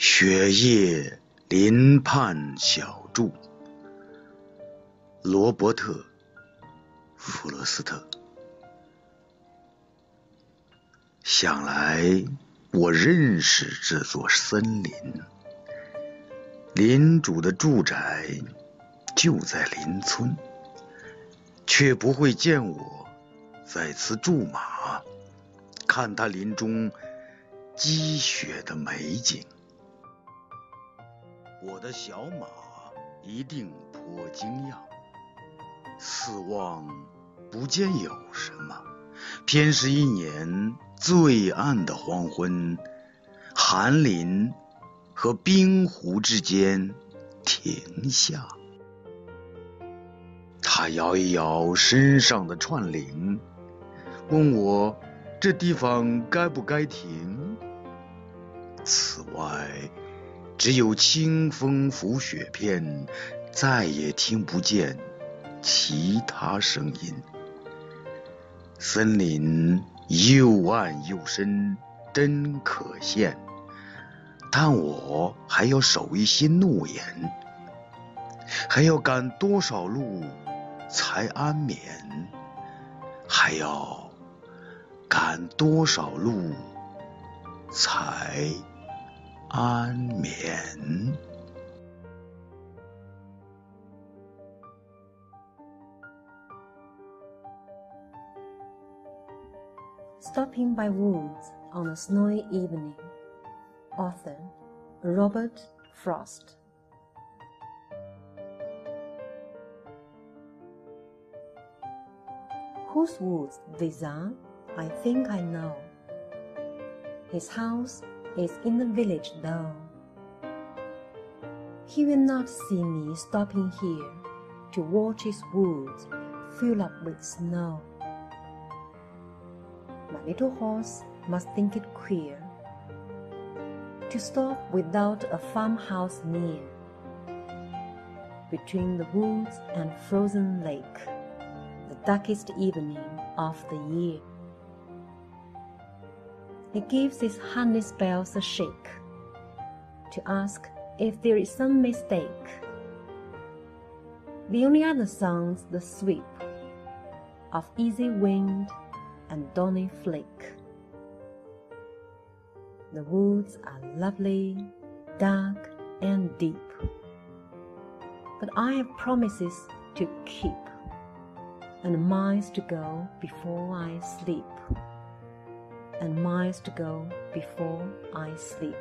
雪夜林畔小筑，罗伯特·弗罗斯特。想来我认识这座森林，林主的住宅就在邻村，却不会见我在此驻马，看他林中积雪的美景。我的小马一定颇惊讶，四望不见有什么，偏是一年最暗的黄昏，寒林和冰湖之间停下。他摇一摇身上的串铃，问我这地方该不该停。此外。只有清风拂雪片，再也听不见其他声音。森林又暗又深，真可羡。但我还要守一些诺言，还要赶多少路才安眠？还要赶多少路才？安眠。Stopping by Woods on a Snowy Evening. Author Robert Frost. Whose woods these are, I think I know. His house is in the village though. He will not see me stopping here to watch his woods fill up with snow. My little horse must think it queer to stop without a farmhouse near. Between the woods and frozen lake, the darkest evening of the year. He gives his harness bells a shake to ask if there is some mistake. The only other sounds the sweep of easy wind and dawning flake. The woods are lovely, dark, and deep. But I have promises to keep and miles to go before I sleep and miles to go before I sleep.